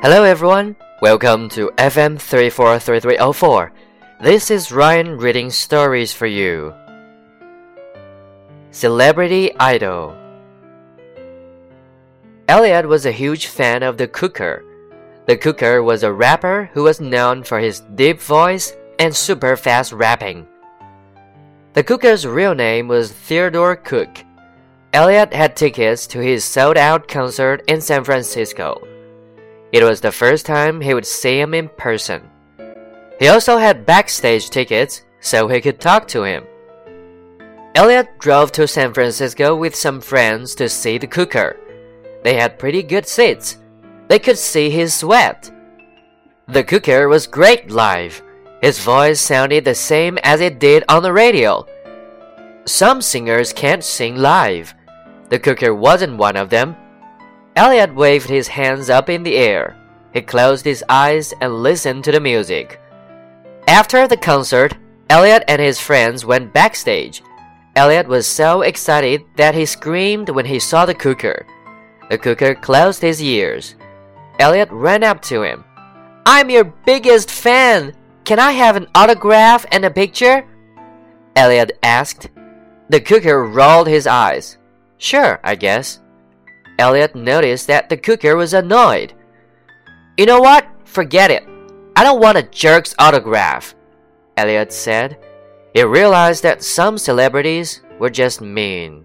Hello everyone, welcome to FM 343304. This is Ryan reading stories for you. Celebrity Idol Elliot was a huge fan of the Cooker. The Cooker was a rapper who was known for his deep voice and super fast rapping. The Cooker's real name was Theodore Cook. Elliot had tickets to his sold out concert in San Francisco. It was the first time he would see him in person. He also had backstage tickets so he could talk to him. Elliot drove to San Francisco with some friends to see the cooker. They had pretty good seats. They could see his sweat. The cooker was great live. His voice sounded the same as it did on the radio. Some singers can't sing live. The cooker wasn't one of them. Elliot waved his hands up in the air. He closed his eyes and listened to the music. After the concert, Elliot and his friends went backstage. Elliot was so excited that he screamed when he saw the cooker. The cooker closed his ears. Elliot ran up to him. I'm your biggest fan. Can I have an autograph and a picture? Elliot asked. The cooker rolled his eyes. Sure, I guess. Elliot noticed that the cooker was annoyed. You know what? Forget it. I don't want a jerk's autograph, Elliot said. He realized that some celebrities were just mean.